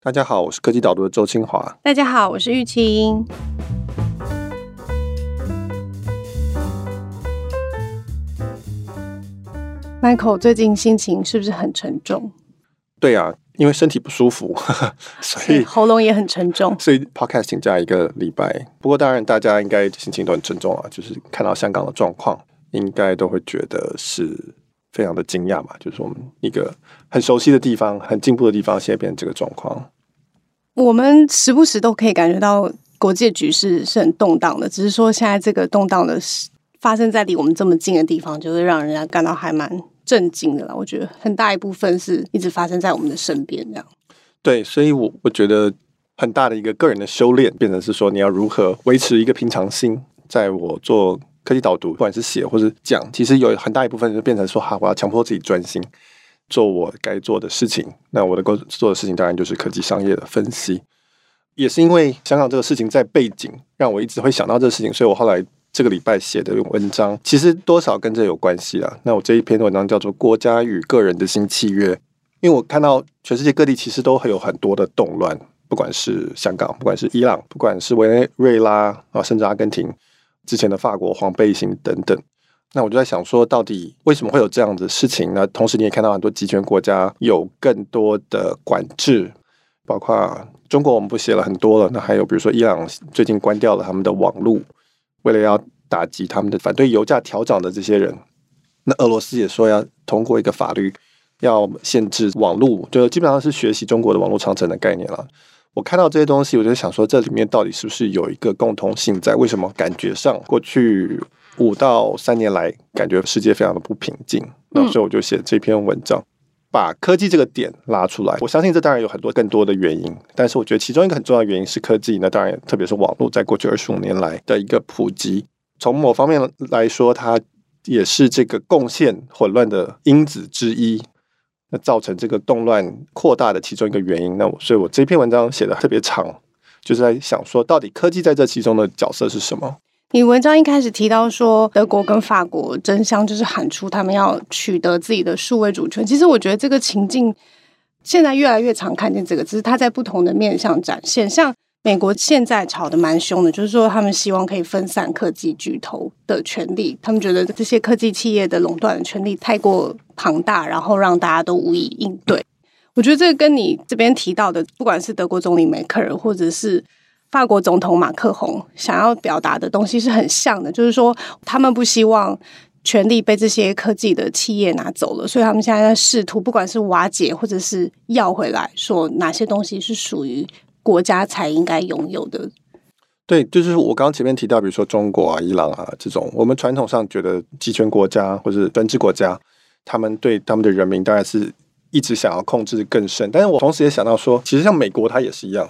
大家好，我是科技导读的周清华。大家好，我是玉清。Michael 最近心情是不是很沉重？对啊，因为身体不舒服，所以喉咙也很沉重，所以 Podcast 请假一个礼拜。不过当然，大家应该心情都很沉重啊，就是看到香港的状况，应该都会觉得是非常的惊讶嘛。就是我们一个很熟悉的地方、很进步的地方，现在变成这个状况。我们时不时都可以感觉到国际局势是很动荡的，只是说现在这个动荡的发生在离我们这么近的地方，就是让人家感到还蛮震惊的啦。我觉得很大一部分是一直发生在我们的身边，这样。对，所以我我觉得很大的一个个人的修炼，变成是说你要如何维持一个平常心。在我做科技导读，不管是写或是讲，其实有很大一部分就变成说，哈，我要强迫自己专心。做我该做的事情，那我的工做的事情当然就是科技商业的分析。也是因为香港这个事情在背景，让我一直会想到这个事情，所以我后来这个礼拜写的文章，其实多少跟这有关系啦。那我这一篇文章叫做《国家与个人的新契约》，因为我看到全世界各地其实都会有很多的动乱，不管是香港，不管是伊朗，不管是委内瑞拉啊，甚至阿根廷，之前的法国黄背心等等。那我就在想说，到底为什么会有这样的事情呢？同时，你也看到很多集权国家有更多的管制，包括中国，我们不写了很多了。那还有比如说，伊朗最近关掉了他们的网络，为了要打击他们的反对油价调涨的这些人。那俄罗斯也说要通过一个法律，要限制网络，就基本上是学习中国的网络长城的概念了。我看到这些东西，我就想说，这里面到底是不是有一个共通性在？为什么感觉上过去？五到三年来，感觉世界非常的不平静，那所以我就写这篇文章，把科技这个点拉出来。我相信这当然有很多更多的原因，但是我觉得其中一个很重要的原因是科技。那当然，特别是网络，在过去二十五年来的一个普及，从某方面来说，它也是这个贡献混乱的因子之一，那造成这个动乱扩大的其中一个原因。那我所以我这篇文章写的特别长，就是在想说，到底科技在这其中的角色是什么？你文章一开始提到说，德国跟法国争相就是喊出他们要取得自己的数位主权。其实我觉得这个情境现在越来越常看见这个，只是它在不同的面向展现。像美国现在吵得蛮凶的，就是说他们希望可以分散科技巨头的权力，他们觉得这些科技企业的垄断的权力太过庞大，然后让大家都无以应对。我觉得这个跟你这边提到的，不管是德国总理梅克尔，或者是法国总统马克宏想要表达的东西是很像的，就是说他们不希望权力被这些科技的企业拿走了，所以他们现在在试图，不管是瓦解或者是要回来，说哪些东西是属于国家才应该拥有的。对，就是我刚刚前面提到，比如说中国啊、伊朗啊这种，我们传统上觉得集权国家或者是专制国家，他们对他们的人民当然是一直想要控制更深，但是我同时也想到说，其实像美国，它也是一样。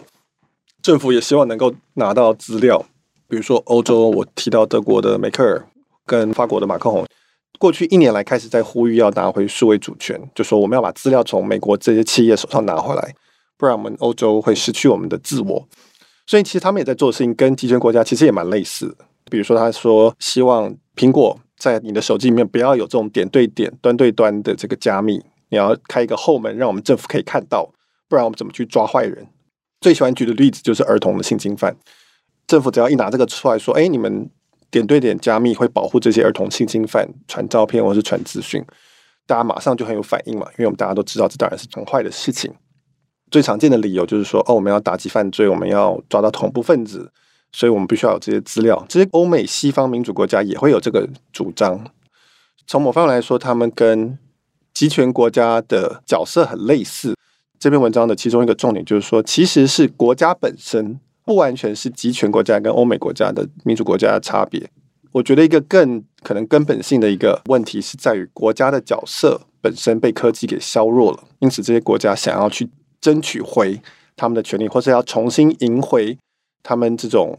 政府也希望能够拿到资料，比如说欧洲，我提到德国的梅克尔跟法国的马克宏，过去一年来开始在呼吁要拿回数位主权，就说我们要把资料从美国这些企业手上拿回来，不然我们欧洲会失去我们的自我。所以其实他们也在做的事情，跟集权国家其实也蛮类似的。比如说他说希望苹果在你的手机里面不要有这种点对点、端对端的这个加密，你要开一个后门，让我们政府可以看到，不然我们怎么去抓坏人？最喜欢举的例子就是儿童的性侵犯，政府只要一拿这个出来说，哎，你们点对点加密会保护这些儿童性侵犯传照片或是传资讯，大家马上就很有反应嘛，因为我们大家都知道这当然是很坏的事情。最常见的理由就是说，哦，我们要打击犯罪，我们要抓到恐怖分子，所以我们必须要有这些资料。这些欧美西方民主国家也会有这个主张。从某方面来说，他们跟集权国家的角色很类似。这篇文章的其中一个重点就是说，其实是国家本身不完全是集权国家跟欧美国家的民主国家的差别。我觉得一个更可能根本性的一个问题是在于国家的角色本身被科技给削弱了，因此这些国家想要去争取回他们的权利，或是要重新赢回他们这种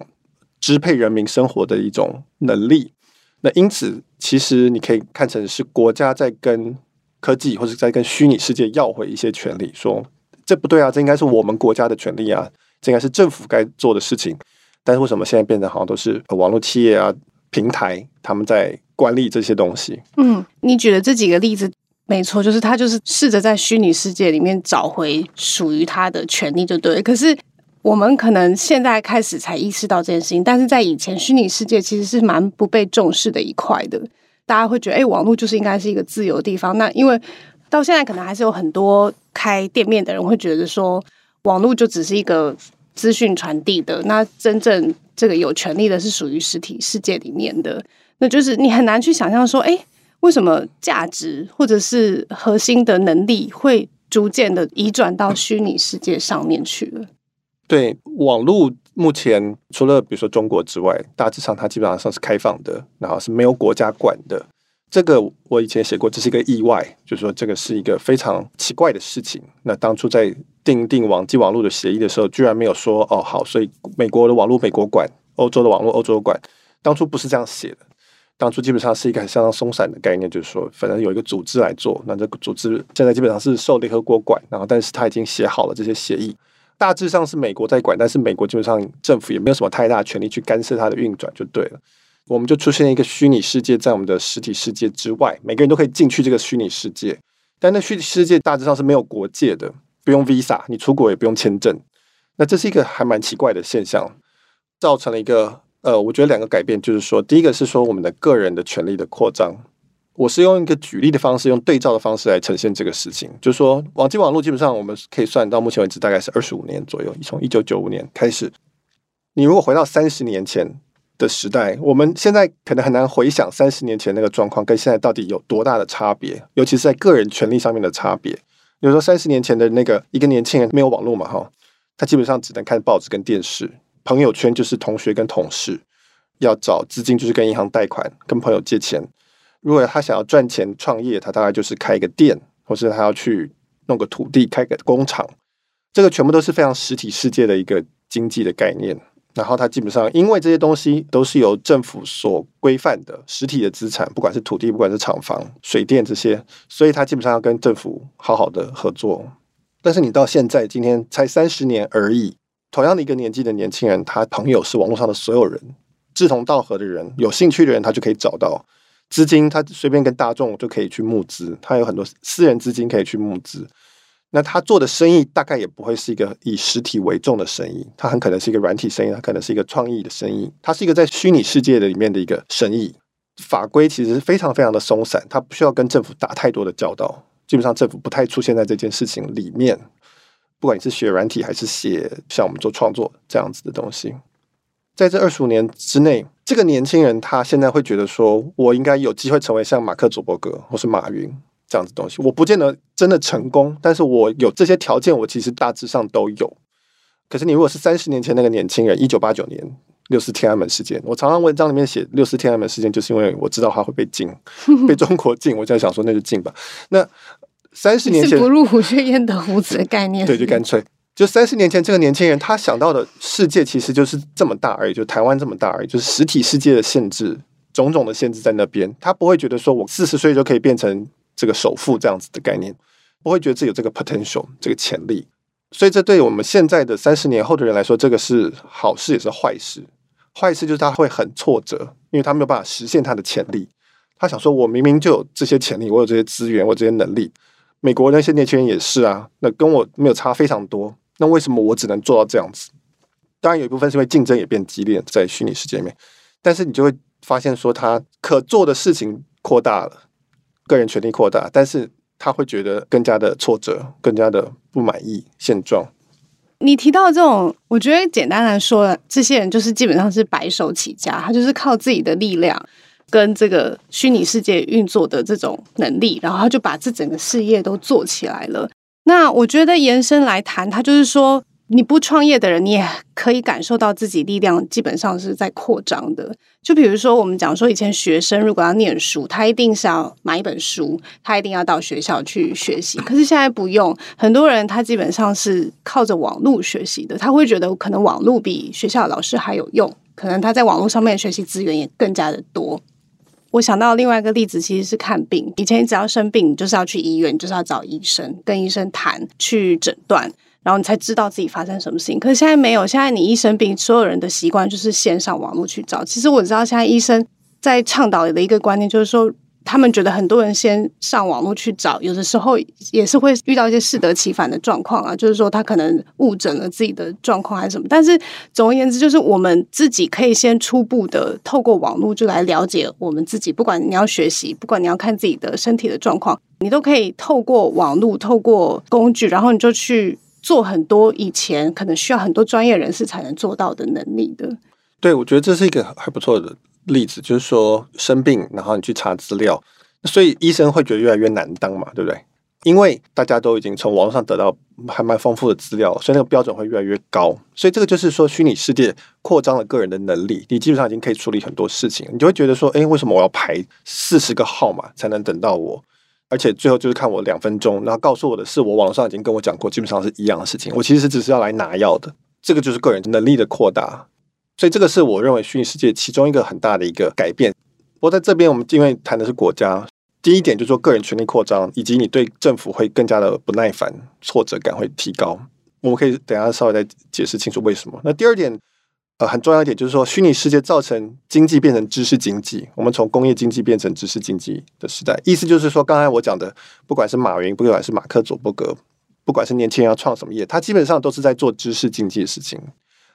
支配人民生活的一种能力。那因此，其实你可以看成是国家在跟。科技或者在跟虚拟世界要回一些权利，说这不对啊，这应该是我们国家的权利啊，这应该是政府该做的事情。但是为什么现在变得好像都是网络企业啊、平台他们在管理这些东西？嗯，你举的这几个例子，没错，就是他就是试着在虚拟世界里面找回属于他的权利，就对。可是我们可能现在开始才意识到这件事情，但是在以前，虚拟世界其实是蛮不被重视的一块的。大家会觉得，哎，网络就是应该是一个自由的地方。那因为到现在，可能还是有很多开店面的人会觉得说，网络就只是一个资讯传递的。那真正这个有权利的是属于实体世界里面的。那就是你很难去想象说，哎。为什么价值或者是核心的能力会逐渐的移转到虚拟世界上面去了？对，网络目前除了比如说中国之外，大致上它基本上是开放的，然后是没有国家管的。这个我以前写过，这是一个意外，就是说这个是一个非常奇怪的事情。那当初在订定网际网络的协议的时候，居然没有说哦好，所以美国的网络美国管，欧洲的网络欧洲管，当初不是这样写的。当初基本上是一个很相当松散的概念，就是说，反正有一个组织来做，那这个组织现在基本上是受联合国管，然后但是他已经写好了这些协议，大致上是美国在管，但是美国基本上政府也没有什么太大权力去干涉它的运转，就对了。我们就出现一个虚拟世界在我们的实体世界之外，每个人都可以进去这个虚拟世界，但那虚拟世界大致上是没有国界的，不用 Visa，你出国也不用签证，那这是一个还蛮奇怪的现象，造成了一个。呃，我觉得两个改变就是说，第一个是说我们的个人的权利的扩张。我是用一个举例的方式，用对照的方式来呈现这个事情。就是说，网际网络基本上我们可以算到目前为止大概是二十五年左右，从一九九五年开始。你如果回到三十年前的时代，我们现在可能很难回想三十年前那个状况跟现在到底有多大的差别，尤其是在个人权利上面的差别。比如说三十年前的那个一个年轻人没有网络嘛，哈，他基本上只能看报纸跟电视。朋友圈就是同学跟同事，要找资金就是跟银行贷款，跟朋友借钱。如果他想要赚钱创业，他大概就是开一个店，或是他要去弄个土地开个工厂。这个全部都是非常实体世界的一个经济的概念。然后他基本上因为这些东西都是由政府所规范的实体的资产，不管是土地，不管是厂房、水电这些，所以他基本上要跟政府好好的合作。但是你到现在今天才三十年而已。同样的一个年纪的年轻人，他朋友是网络上的所有人，志同道合的人，有兴趣的人，他就可以找到资金，他随便跟大众就可以去募资，他有很多私人资金可以去募资。那他做的生意大概也不会是一个以实体为重的生意，他很可能是一个软体生意，他可能是一个创意的生意，他是一个在虚拟世界的里面的一个生意。法规其实是非常非常的松散，他不需要跟政府打太多的交道，基本上政府不太出现在这件事情里面。不管你是学软体还是写像我们做创作这样子的东西，在这二十五年之内，这个年轻人他现在会觉得说，我应该有机会成为像马克·祖伯格或是马云这样子东西。我不见得真的成功，但是我有这些条件，我其实大致上都有。可是你如果是三十年前那个年轻人，一九八九年六四天安门事件，我常常文章里面写六四天安门事件，就是因为我知道他会被禁，被中国禁，我就想说那就禁吧。那。三十年前是不入虎穴焉得虎子的概念，对，就干脆就三十年前这个年轻人他想到的世界其实就是这么大而已，就台湾这么大而已，就是实体世界的限制，种种的限制在那边，他不会觉得说我四十岁就可以变成这个首富这样子的概念，不会觉得自己有这个 potential 这个潜力，所以这对我们现在的三十年后的人来说，这个是好事也是坏事。坏事就是他会很挫折，因为他没有办法实现他的潜力。他想说，我明明就有这些潜力，我有这些资源，我有这些能力。美国那些年轻人也是啊，那跟我没有差非常多，那为什么我只能做到这样子？当然有一部分是因为竞争也变激烈，在虚拟世界里面，但是你就会发现说，他可做的事情扩大了，个人权利扩大，但是他会觉得更加的挫折，更加的不满意现状。你提到这种，我觉得简单来说，这些人就是基本上是白手起家，他就是靠自己的力量。跟这个虚拟世界运作的这种能力，然后他就把这整个事业都做起来了。那我觉得延伸来谈，他就是说，你不创业的人，你也可以感受到自己力量基本上是在扩张的。就比如说，我们讲说，以前学生如果要念书，他一定是要买一本书，他一定要到学校去学习。可是现在不用，很多人他基本上是靠着网络学习的，他会觉得可能网络比学校老师还有用，可能他在网络上面学习资源也更加的多。我想到另外一个例子，其实是看病。以前只要生病，你就是要去医院，就是要找医生，跟医生谈，去诊断，然后你才知道自己发生什么事情。可是现在没有，现在你一生病，所有人的习惯就是线上网络去找。其实我知道，现在医生在倡导的一个观念就是说，他们觉得很多人先上网络去找，有的时候也是会遇到一些适得其反的状况啊，就是说他可能误诊了自己的状况还是什么。但是总而言之，就是我们自己可以先初步的透过网络就来了解我们自己，不管你要学习，不管你要看自己的身体的状况，你都可以透过网络，透过工具，然后你就去做很多以前可能需要很多专业人士才能做到的能力的。对，我觉得这是一个还不错的例子，就是说生病，然后你去查资料，所以医生会觉得越来越难当嘛，对不对？因为大家都已经从网络上得到还蛮丰富的资料，所以那个标准会越来越高。所以这个就是说，虚拟世界扩张了个人的能力，你基本上已经可以处理很多事情。你就会觉得说，哎，为什么我要排四十个号码才能等到我？而且最后就是看我两分钟，然后告诉我的是，我网上已经跟我讲过，基本上是一样的事情。我其实只是要来拿药的，这个就是个人能力的扩大。所以这个是我认为虚拟世界其中一个很大的一个改变。不过在这边，我们因为谈的是国家，第一点就是说个人权力扩张，以及你对政府会更加的不耐烦，挫折感会提高。我们可以等下稍微再解释清楚为什么。那第二点，呃，很重要一点就是说，虚拟世界造成经济变成知识经济，我们从工业经济变成知识经济的时代。意思就是说，刚才我讲的，不管是马云，不管是马克·佐伯格，不管是年轻人要创什么业，他基本上都是在做知识经济的事情。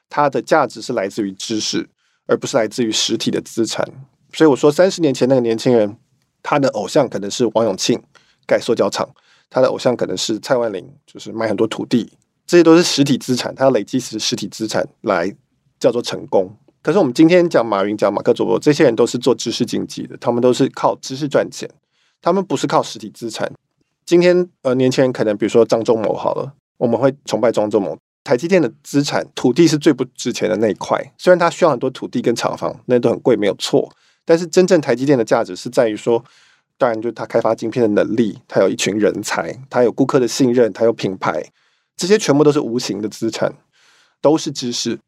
它的价值是来自于知识，而不是来自于实体的资产。所以我说，三十年前那个年轻人，他的偶像可能是王永庆盖塑胶厂，他的偶像可能是蔡万霖，就是买很多土地，这些都是实体资产，他累积实实体资产来叫做成功。可是我们今天讲马云、讲马克·佐伯，这些人都是做知识经济的，他们都是靠知识赚钱，他们不是靠实体资产。今天呃，年轻人可能比如说张忠谋好了，我们会崇拜张忠谋。台积电的资产，土地是最不值钱的那一块。虽然它需要很多土地跟厂房，那都很贵，没有错。但是真正台积电的价值是在于说，当然就是它开发晶片的能力，它有一群人才，它有顾客的信任，它有品牌，这些全部都是无形的资产，都是知识。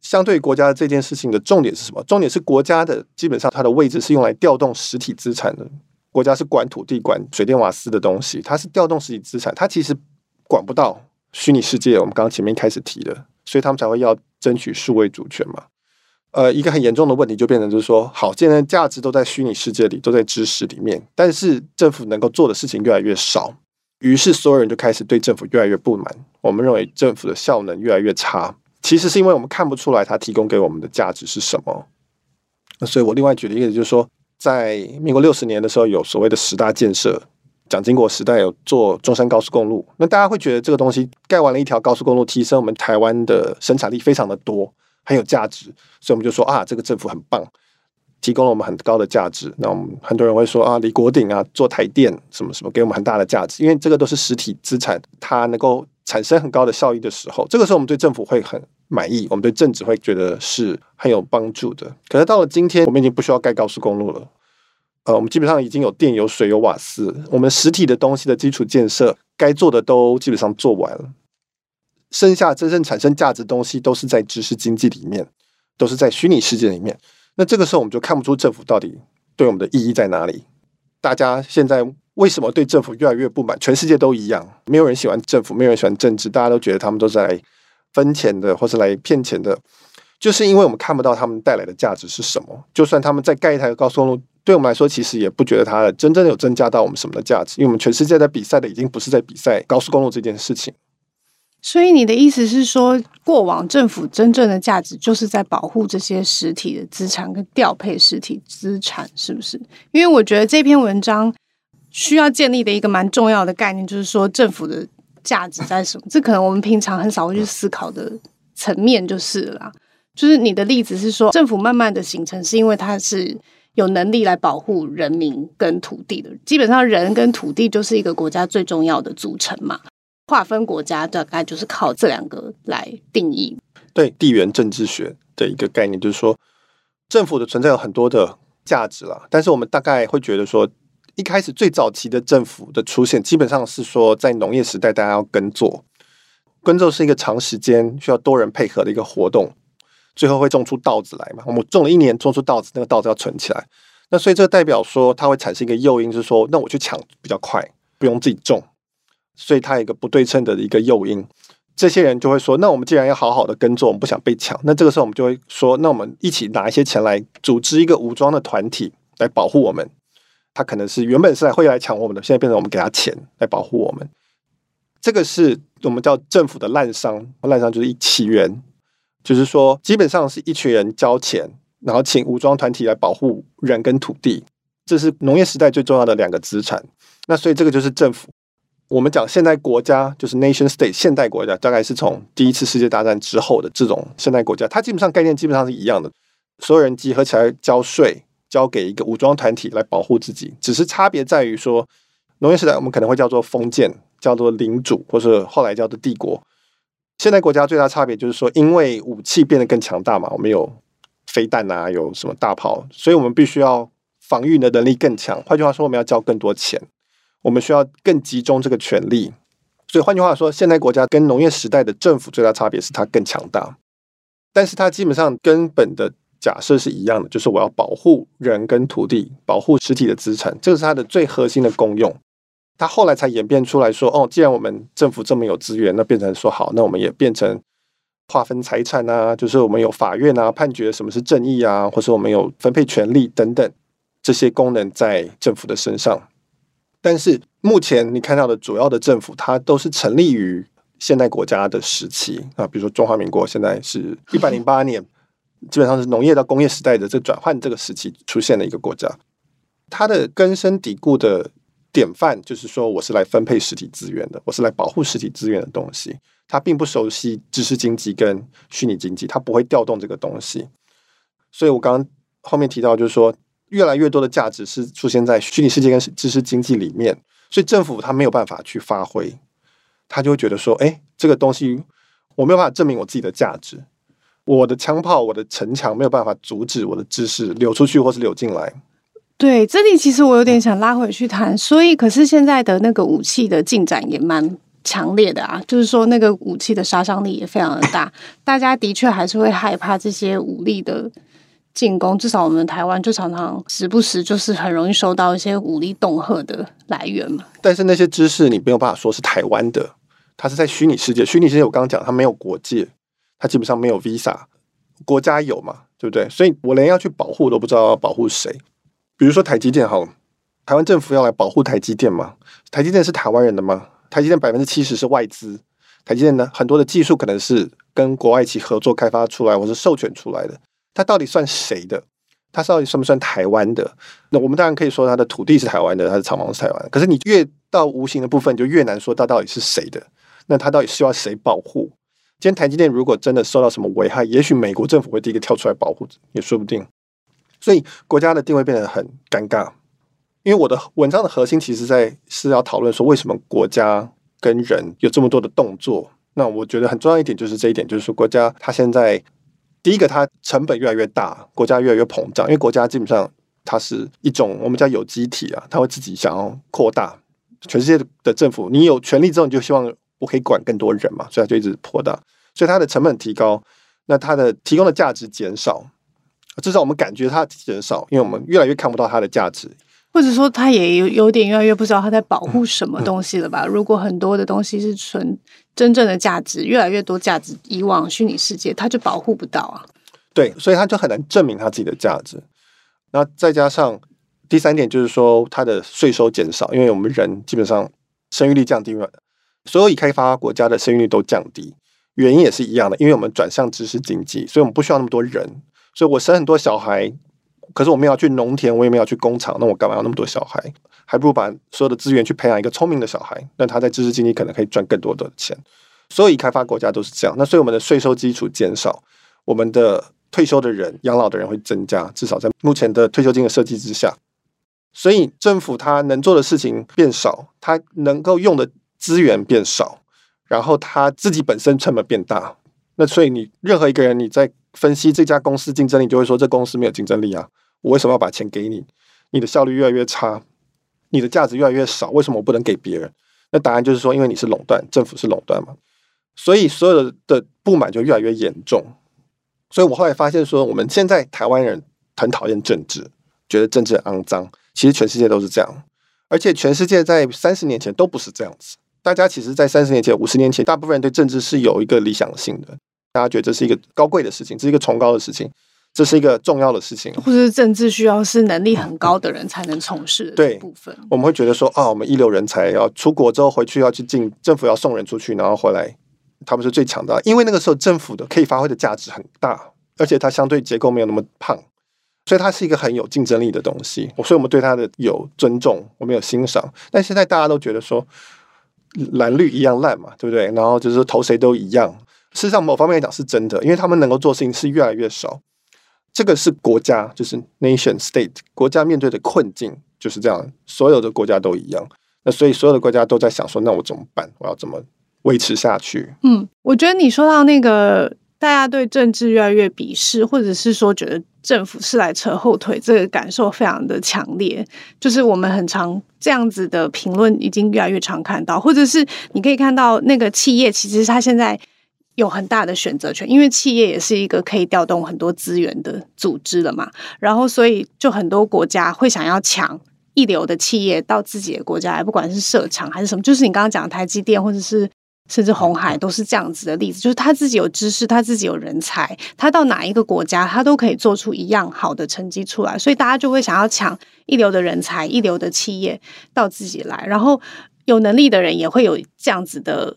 相对于国家的这件事情的重点是什么？重点是国家的基本上它的位置是用来调动实体资产的。国家是管土地、管水电瓦斯的东西，它是调动实体资产，它其实管不到。虚拟世界，我们刚刚前面开始提的，所以他们才会要争取数位主权嘛。呃，一个很严重的问题就变成就是说，好，现在价值都在虚拟世界里，都在知识里面，但是政府能够做的事情越来越少，于是所有人就开始对政府越来越不满。我们认为政府的效能越来越差，其实是因为我们看不出来它提供给我们的价值是什么。所以我另外举的例子就是说，在民国六十年的时候，有所谓的十大建设。蒋经国时代有做中山高速公路，那大家会觉得这个东西盖完了一条高速公路，提升我们台湾的生产力非常的多，很有价值，所以我们就说啊，这个政府很棒，提供了我们很高的价值。那我们很多人会说啊，李国鼎啊，做台电什么什么，给我们很大的价值，因为这个都是实体资产，它能够产生很高的效益的时候，这个时候我们对政府会很满意，我们对政治会觉得是很有帮助的。可是到了今天，我们已经不需要盖高速公路了。呃，我们基本上已经有电、有水、有瓦斯，我们实体的东西的基础建设该做的都基本上做完了，剩下真正产生价值的东西都是在知识经济里面，都是在虚拟世界里面。那这个时候我们就看不出政府到底对我们的意义在哪里。大家现在为什么对政府越来越不满？全世界都一样，没有人喜欢政府，没有人喜欢政治，大家都觉得他们都是来分钱的，或是来骗钱的，就是因为我们看不到他们带来的价值是什么。就算他们再盖一台高速公路。对我们来说，其实也不觉得它真正有增加到我们什么的价值，因为我们全世界在比赛的已经不是在比赛高速公路这件事情。所以你的意思是说，过往政府真正的价值就是在保护这些实体的资产跟调配实体资产，是不是？因为我觉得这篇文章需要建立的一个蛮重要的概念，就是说政府的价值在什么？这可能我们平常很少会去思考的层面，就是啦。就是你的例子是说，政府慢慢的形成是因为它是。有能力来保护人民跟土地的，基本上人跟土地就是一个国家最重要的组成嘛。划分国家大概就是靠这两个来定义。对，地缘政治学的一个概念就是说，政府的存在有很多的价值了，但是我们大概会觉得说，一开始最早期的政府的出现，基本上是说在农业时代大家要耕作，耕作是一个长时间需要多人配合的一个活动。最后会种出稻子来嘛？我们种了一年，种出稻子，那个稻子要存起来。那所以这代表说，它会产生一个诱因，是说，那我去抢比较快，不用自己种。所以它有一个不对称的一个诱因。这些人就会说，那我们既然要好好的耕作，我们不想被抢。那这个时候我们就会说，那我们一起拿一些钱来组织一个武装的团体来保护我们。他可能是原本是来会来抢我们的，现在变成我们给他钱来保护我们。这个是我们叫政府的滥商，滥商就是一起源，就是说基本上是一群人交钱，然后请武装团体来保护人跟土地，这是农业时代最重要的两个资产。那所以这个就是政府。我们讲现代国家就是 nation state，现代国家大概是从第一次世界大战之后的这种现代国家，它基本上概念基本上是一样的，所有人集合起来交税，交给一个武装团体来保护自己，只是差别在于说，农业时代我们可能会叫做封建，叫做领主，或是后来叫做帝国。现代国家最大差别就是说，因为武器变得更强大嘛，我们有飞弹啊，有什么大炮，所以我们必须要防御的能力更强。换句话说，我们要交更多钱。我们需要更集中这个权力，所以换句话说，现代国家跟农业时代的政府最大差别是它更强大，但是它基本上根本的假设是一样的，就是我要保护人跟土地，保护实体的资产，这个是它的最核心的功用。他后来才演变出来说，哦，既然我们政府这么有资源，那变成说好，那我们也变成划分财产啊，就是我们有法院啊，判决什么是正义啊，或是我们有分配权利等等这些功能在政府的身上。但是目前你看到的主要的政府，它都是成立于现代国家的时期啊，比如说中华民国，现在是一百零八年，基本上是农业到工业时代的这转换这个时期出现的一个国家。它的根深蒂固的典范就是说，我是来分配实体资源的，我是来保护实体资源的东西。他并不熟悉知识经济跟虚拟经济，他不会调动这个东西。所以我刚刚后面提到，就是说。越来越多的价值是出现在虚拟世界跟知识经济里面，所以政府他没有办法去发挥，他就会觉得说：“哎，这个东西我没有办法证明我自己的价值，我的枪炮、我的城墙没有办法阻止我的知识流出去或是流进来。”对，这里其实我有点想拉回去谈，所以可是现在的那个武器的进展也蛮强烈的啊，就是说那个武器的杀伤力也非常的大，大家的确还是会害怕这些武力的。进攻，至少我们台湾就常常时不时就是很容易收到一些武力恫吓的来源嘛。但是那些知识你没有办法说是台湾的，它是在虚拟世界。虚拟世界我刚刚讲，它没有国界，它基本上没有 visa，国家有嘛，对不对？所以我连要去保护都不知道要保护谁。比如说台积电，好，台湾政府要来保护台积电吗？台积电是台湾人的吗？台积电百分之七十是外资，台积电呢很多的技术可能是跟国外一起合作开发出来，或是授权出来的。它到底算谁的？它到底算不算台湾的？那我们当然可以说它的土地是台湾的，它的厂房是台湾。可是你越到无形的部分，就越难说它到底是谁的。那它到底需要谁保护？今天台积电如果真的受到什么危害，也许美国政府会第一个跳出来保护，也说不定。所以国家的定位变得很尴尬。因为我的文章的核心其实在是要讨论说，为什么国家跟人有这么多的动作？那我觉得很重要一点就是这一点，就是说国家它现在。第一个，它成本越来越大，国家越来越膨胀，因为国家基本上它是一种我们叫有机体啊，它会自己想要扩大。全世界的政府，你有权力之后，你就希望我可以管更多人嘛，所以它就一直扩大，所以它的成本提高，那它的提供的价值减少，至少我们感觉它减少，因为我们越来越看不到它的价值。或者说，他也有有点越来越不知道他在保护什么东西了吧？如果很多的东西是纯真正的价值，越来越多价值以往虚拟世界，他就保护不到啊。对，所以他就很难证明他自己的价值。那再加上第三点，就是说他的税收减少，因为我们人基本上生育率降低了，所有已开发国家的生育率都降低，原因也是一样的，因为我们转向知识经济，所以我们不需要那么多人，所以我生很多小孩。可是我们要去农田，我也没有去工厂，那我干嘛要那么多小孩？还不如把所有的资源去培养一个聪明的小孩，那他在知识经济可能可以赚更多的钱。所有已开发国家都是这样。那所以我们的税收基础减少，我们的退休的人、养老的人会增加，至少在目前的退休金的设计之下。所以政府他能做的事情变少，他能够用的资源变少，然后他自己本身成本变大。那所以你任何一个人你在分析这家公司竞争力，就会说这公司没有竞争力啊。我为什么要把钱给你？你的效率越来越差，你的价值越来越少，为什么我不能给别人？那答案就是说，因为你是垄断，政府是垄断嘛，所以所有的的不满就越来越严重。所以我后来发现说，我们现在台湾人很讨厌政治，觉得政治肮脏。其实全世界都是这样，而且全世界在三十年前都不是这样子。大家其实，在三十年前、五十年前，大部分人对政治是有一个理想性的，大家觉得这是一个高贵的事情，这是一个崇高的事情。这是一个重要的事情，或者是政治需要是能力很高的人才能从事的部分。我们会觉得说，啊，我们一流人才要出国之后回去要去进政府要送人出去，然后回来，他们是最强的，因为那个时候政府的可以发挥的价值很大，而且它相对结构没有那么胖，所以它是一个很有竞争力的东西。所以我们对它的有尊重，我们有欣赏。但现在大家都觉得说，蓝绿一样烂嘛，对不对？然后就是投谁都一样。事实上，某方面来讲是真的，因为他们能够做事情是越来越少。这个是国家，就是 nation state 国家面对的困境就是这样，所有的国家都一样。那所以所有的国家都在想说，那我怎么办？我要怎么维持下去？嗯，我觉得你说到那个大家对政治越来越鄙视，或者是说觉得政府是来扯后腿，这个感受非常的强烈。就是我们很常这样子的评论，已经越来越常看到，或者是你可以看到那个企业，其实它现在。有很大的选择权，因为企业也是一个可以调动很多资源的组织了嘛。然后，所以就很多国家会想要抢一流的企业到自己的国家来，不管是设厂还是什么。就是你刚刚讲的台积电，或者是甚至红海，都是这样子的例子。就是他自己有知识，他自己有人才，他到哪一个国家，他都可以做出一样好的成绩出来。所以大家就会想要抢一流的人才、一流的企业到自己来。然后有能力的人也会有这样子的。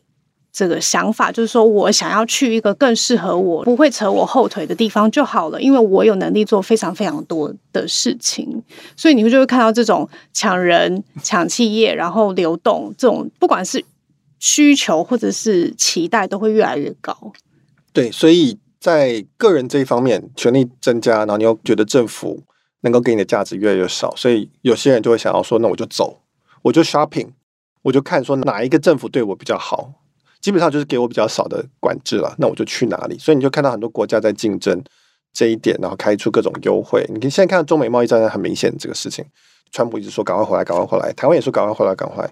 这个想法就是说，我想要去一个更适合我、不会扯我后腿的地方就好了，因为我有能力做非常非常多的事情，所以你会就会看到这种抢人、抢企业，然后流动这种，不管是需求或者是期待，都会越来越高。对，所以在个人这一方面，权力增加，然后你又觉得政府能够给你的价值越来越少，所以有些人就会想要说，那我就走，我就 shopping，我就看说哪一个政府对我比较好。基本上就是给我比较少的管制了，那我就去哪里。所以你就看到很多国家在竞争这一点，然后开出各种优惠。你看现在看到中美贸易战很明显这个事情，川普一直说赶快回来，赶快回来，台湾也说赶快回来，赶快。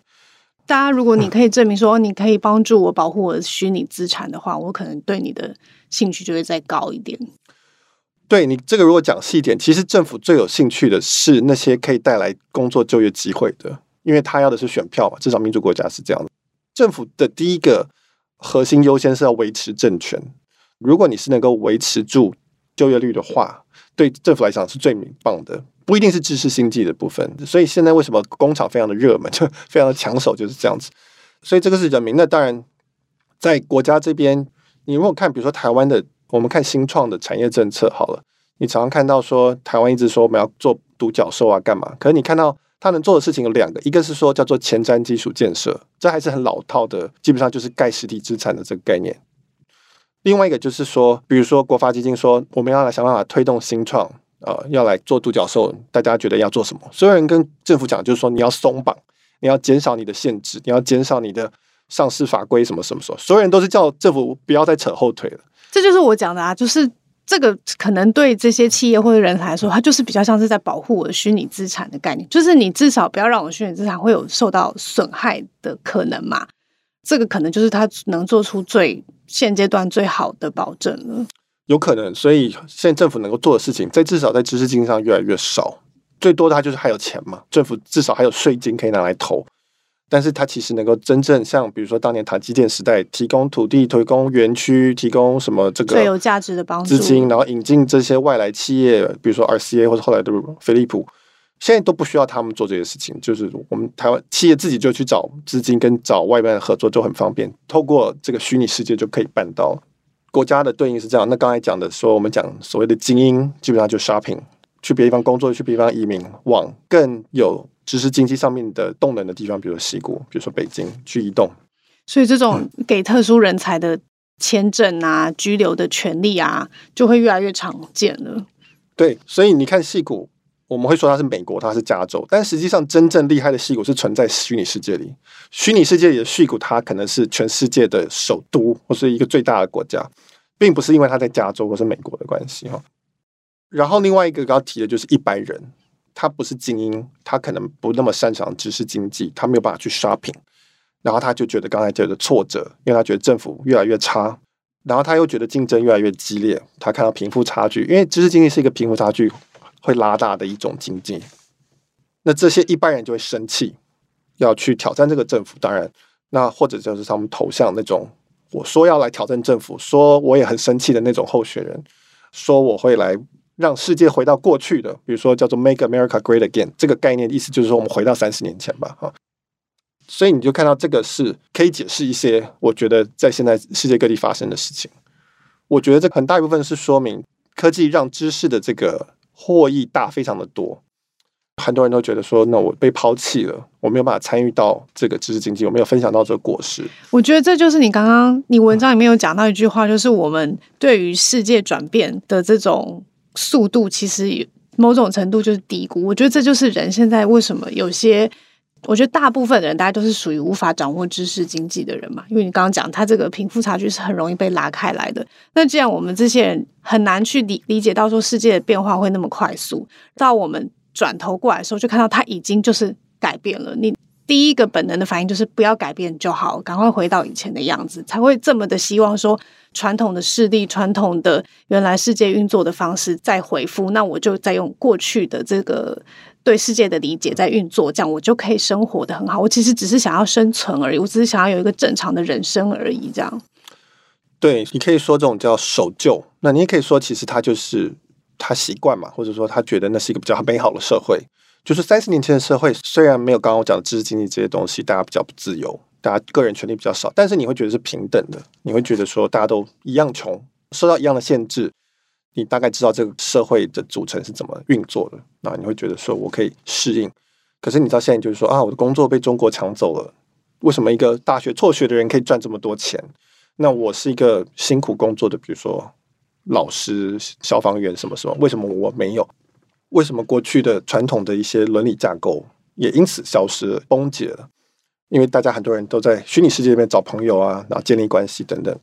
大家如果你可以证明说你可以帮助我保护我的虚拟资产的话，我可能对你的兴趣就会再高一点。对你这个如果讲细一点，其实政府最有兴趣的是那些可以带来工作就业机会的，因为他要的是选票嘛，至少民主国家是这样的。政府的第一个。核心优先是要维持政权。如果你是能够维持住就业率的话，对政府来讲是最棒的。不一定是知识经济的部分。所以现在为什么工厂非常的热门，就 非常的抢手，就是这样子。所以这个是人民。那当然，在国家这边，你如果看，比如说台湾的，我们看新创的产业政策好了，你常常看到说台湾一直说我们要做独角兽啊，干嘛？可是你看到。他能做的事情有两个，一个是说叫做前瞻基础建设，这还是很老套的，基本上就是盖实体资产的这个概念。另外一个就是说，比如说国发基金说我们要来想办法推动新创，呃，要来做独角兽，大家觉得要做什么？所有人跟政府讲，就是说你要松绑，你要减少你的限制，你要减少你的上市法规，什么什么说，所有人都是叫政府不要再扯后腿了。这就是我讲的啊，就是。这个可能对这些企业或者人来说，它就是比较像是在保护我的虚拟资产的概念，就是你至少不要让我虚拟资产会有受到损害的可能嘛。这个可能就是他能做出最现阶段最好的保证了。有可能，所以现在政府能够做的事情，在至少在知识经济上越来越少，最多的它就是还有钱嘛，政府至少还有税金可以拿来投。但是它其实能够真正像，比如说当年台积电时代，提供土地、提供园区、提供什么这个最有价值的帮助资金，然后引进这些外来企业，比如说 RCA 或者后来的飞利浦，现在都不需要他们做这些事情，就是我们台湾企业自己就去找资金跟找外面的合作就很方便，透过这个虚拟世界就可以办到。国家的对应是这样，那刚才讲的说，我们讲所谓的精英，基本上就 shopping，去别地方工作，去别地方移民，往更有。知识经济上面的动能的地方，比如说矽谷，比如说北京，去移动。所以这种给特殊人才的签证啊、嗯、居留的权利啊，就会越来越常见了。对，所以你看矽谷，我们会说它是美国，它是加州，但实际上真正厉害的戏骨是存在虚拟世界里。虚拟世界里的戏骨，它可能是全世界的首都，或是一个最大的国家，并不是因为它在加州或是美国的关系哈。然后另外一个要提的就是一般人。他不是精英，他可能不那么擅长知识经济，他没有办法去 shopping，然后他就觉得刚才觉得挫折，因为他觉得政府越来越差，然后他又觉得竞争越来越激烈，他看到贫富差距，因为知识经济是一个贫富差距会拉大的一种经济，那这些一般人就会生气，要去挑战这个政府。当然，那或者就是他们投向那种我说要来挑战政府，说我也很生气的那种候选人，说我会来让世界回到过去的，比如说叫做 “Make America Great Again” 这个概念，意思就是说我们回到三十年前吧，哈。所以你就看到这个是可以解释一些我觉得在现在世界各地发生的事情。我觉得这很大一部分是说明科技让知识的这个获益大非常的多。很多人都觉得说，那我被抛弃了，我没有办法参与到这个知识经济，我没有分享到这个果实。我觉得这就是你刚刚你文章里面有讲到一句话，就是我们对于世界转变的这种速度，其实某种程度就是低估。我觉得这就是人现在为什么有些，我觉得大部分的人大家都是属于无法掌握知识经济的人嘛，因为你刚刚讲他这个贫富差距是很容易被拉开来的。那既然我们这些人很难去理理解到说世界的变化会那么快速，到我们。转头过来的时候，就看到他已经就是改变了。你第一个本能的反应就是不要改变就好，赶快回到以前的样子，才会这么的希望说传统的势力、传统的原来世界运作的方式再回复。那我就再用过去的这个对世界的理解在运作，这样我就可以生活得很好。我其实只是想要生存而已，我只是想要有一个正常的人生而已。这样，对，你可以说这种叫守旧，那你也可以说其实他就是。他习惯嘛，或者说他觉得那是一个比较美好的社会。就是三十年前的社会，虽然没有刚刚我讲的知识经济这些东西，大家比较不自由，大家个人权利比较少，但是你会觉得是平等的，你会觉得说大家都一样穷，受到一样的限制，你大概知道这个社会的组成是怎么运作的，那你会觉得说我可以适应。可是你知道现在就是说啊，我的工作被中国抢走了，为什么一个大学辍学的人可以赚这么多钱？那我是一个辛苦工作的，比如说。老师、消防员什么什么？为什么我没有？为什么过去的传统的一些伦理架构也因此消失了、崩解了？因为大家很多人都在虚拟世界里面找朋友啊，然后建立关系等等。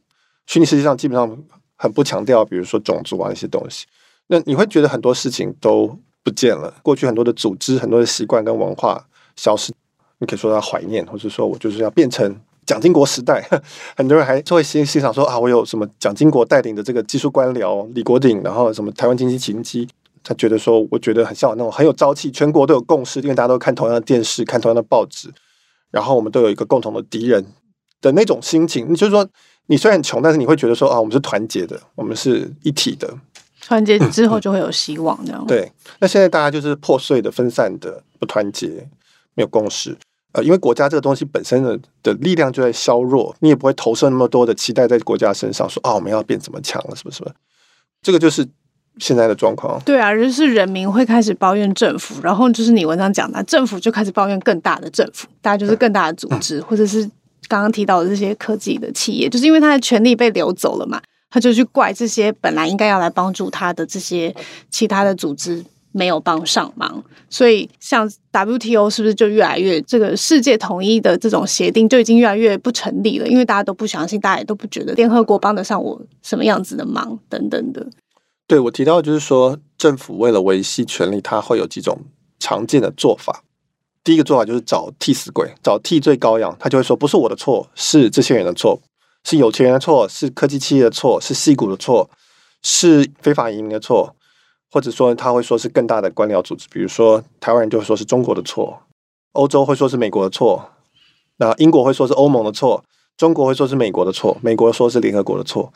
虚拟世界上基本上很不强调，比如说种族啊一些东西。那你会觉得很多事情都不见了，过去很多的组织、很多的习惯跟文化消失。你可以说他怀念，或者说我就是要变成。蒋经国时代，很多人还会欣欣赏说啊，我有什么蒋经国带领的这个技术官僚李国鼎，然后什么台湾经济奇迹，他觉得说，我觉得很像那种很有朝气，全国都有共识，因为大家都看同样的电视，看同样的报纸，然后我们都有一个共同的敌人的那种心情。你就是说，你虽然穷，但是你会觉得说啊，我们是团结的，我们是一体的，团结之后就会有希望，这样。对，那现在大家就是破碎的、分散的、不团结，没有共识。呃，因为国家这个东西本身的的力量就在削弱，你也不会投射那么多的期待在国家身上，说啊，我们要变怎么强了，是不是？这个就是现在的状况。对啊，就是人民会开始抱怨政府，然后就是你文章讲的，政府就开始抱怨更大的政府，大家就是更大的组织，嗯、或者是刚刚提到的这些科技的企业，就是因为他的权利被流走了嘛，他就去怪这些本来应该要来帮助他的这些其他的组织。没有帮上忙，所以像 WTO 是不是就越来越这个世界统一的这种协定就已经越来越不成立了？因为大家都不相信，大家也都不觉得联合国帮得上我什么样子的忙等等的。对，我提到就是说，政府为了维系权力，它会有几种常见的做法。第一个做法就是找替死鬼，找替罪羔羊，他就会说不是我的错，是这些人的错，是有钱人的错，是科技企业的错，是矽谷的错，是非法移民的错。或者说他会说是更大的官僚组织，比如说台湾人就会说是中国的错，欧洲会说是美国的错，那英国会说是欧盟的错，中国会说是美国的错，美国说是联合国的错，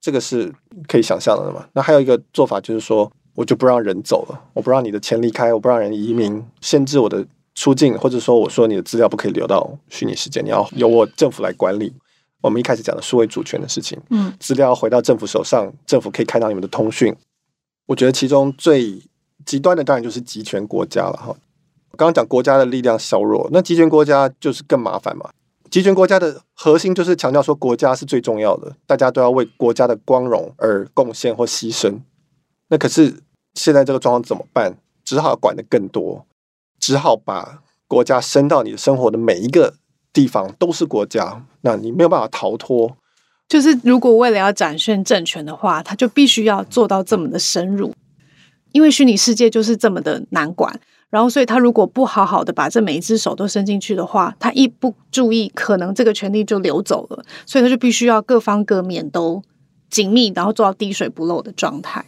这个是可以想象的嘛？那还有一个做法就是说，我就不让人走了，我不让你的钱离开，我不让人移民，限制我的出境，或者说我说你的资料不可以留到虚拟世界，你要由我政府来管理。我们一开始讲的数位主权的事情，嗯，资料回到政府手上，政府可以看到你们的通讯。我觉得其中最极端的当然就是集权国家了哈。刚刚讲国家的力量削弱，那集权国家就是更麻烦嘛。集权国家的核心就是强调说国家是最重要的，大家都要为国家的光荣而贡献或牺牲。那可是现在这个状况怎么办？只好管得更多，只好把国家伸到你的生活的每一个地方都是国家，那你没有办法逃脱。就是如果为了要展现政权的话，他就必须要做到这么的深入，因为虚拟世界就是这么的难管。然后，所以他如果不好好的把这每一只手都伸进去的话，他一不注意，可能这个权利就流走了。所以他就必须要各方各面都紧密，然后做到滴水不漏的状态。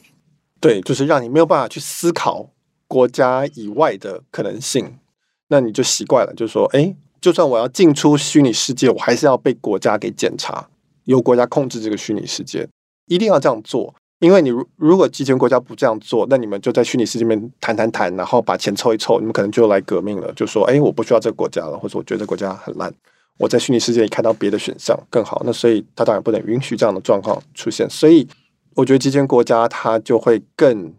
对，就是让你没有办法去思考国家以外的可能性，那你就习惯了，就是说，哎，就算我要进出虚拟世界，我还是要被国家给检查。由国家控制这个虚拟世界，一定要这样做。因为你如如果集权国家不这样做，那你们就在虚拟世界里面谈谈谈，然后把钱凑一凑，你们可能就来革命了，就说：“哎，我不需要这个国家了，或者我觉得这个国家很烂，我在虚拟世界里看到别的选项更好。”那所以他当然不能允许这样的状况出现。所以我觉得集权国家它就会更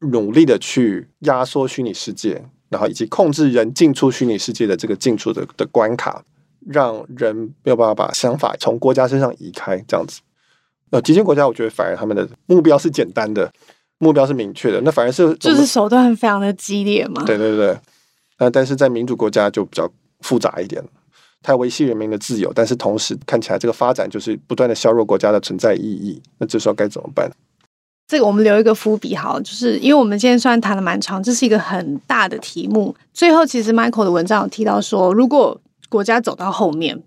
努力的去压缩虚拟世界，然后以及控制人进出虚拟世界的这个进出的的关卡，让人没有办法把想法从国家身上移开，这样子。呃，极权国家，我觉得反而他们的目标是简单的，目标是明确的。那反而是就是手段非常的激烈嘛。对对对。那但是在民主国家就比较复杂一点，它维系人民的自由，但是同时看起来这个发展就是不断的削弱国家的存在意义。那这时候该怎么办？这个我们留一个伏笔，好，就是因为我们今天虽然谈的蛮长，这是一个很大的题目。最后，其实 Michael 的文章有提到说，如果国家走到后面。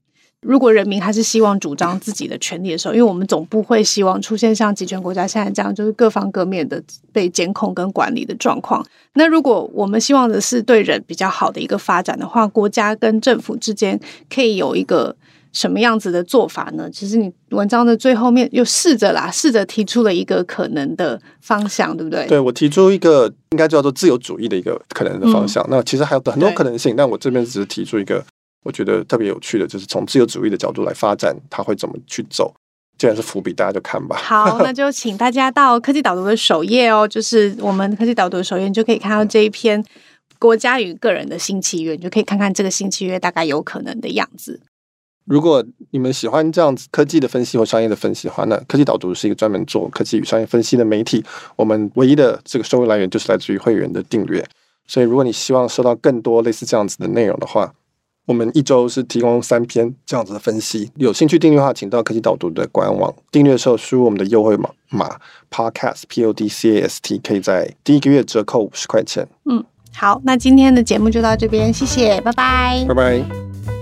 如果人民还是希望主张自己的权利的时候，因为我们总不会希望出现像集权国家现在这样，就是各方各面的被监控跟管理的状况。那如果我们希望的是对人比较好的一个发展的话，国家跟政府之间可以有一个什么样子的做法呢？其实你文章的最后面又试着啦，试着提出了一个可能的方向，对不对？对，我提出一个应该叫做自由主义的一个可能的方向。嗯、那其实还有很多可能性，但我这边只是提出一个。我觉得特别有趣的就是从自由主义的角度来发展，它会怎么去走？既然是伏笔，大家就看吧。好，那就请大家到科技导读的首页哦，就是我们科技导读的首页，你就可以看到这一篇《国家与个人的新契约》，你就可以看看这个新契约大概有可能的样子。如果你们喜欢这样子科技的分析或商业的分析的话，那科技导读是一个专门做科技与商业分析的媒体。我们唯一的这个收入来源就是来自于会员的订阅。所以，如果你希望收到更多类似这样子的内容的话，我们一周是提供三篇这样子的分析，有兴趣订阅的话，请到科技导读的官网订阅的时候输入我们的优惠码码 podcast p o d c a s t，可以在第一个月折扣五十块钱。嗯，好，那今天的节目就到这边，谢谢，拜拜，拜拜。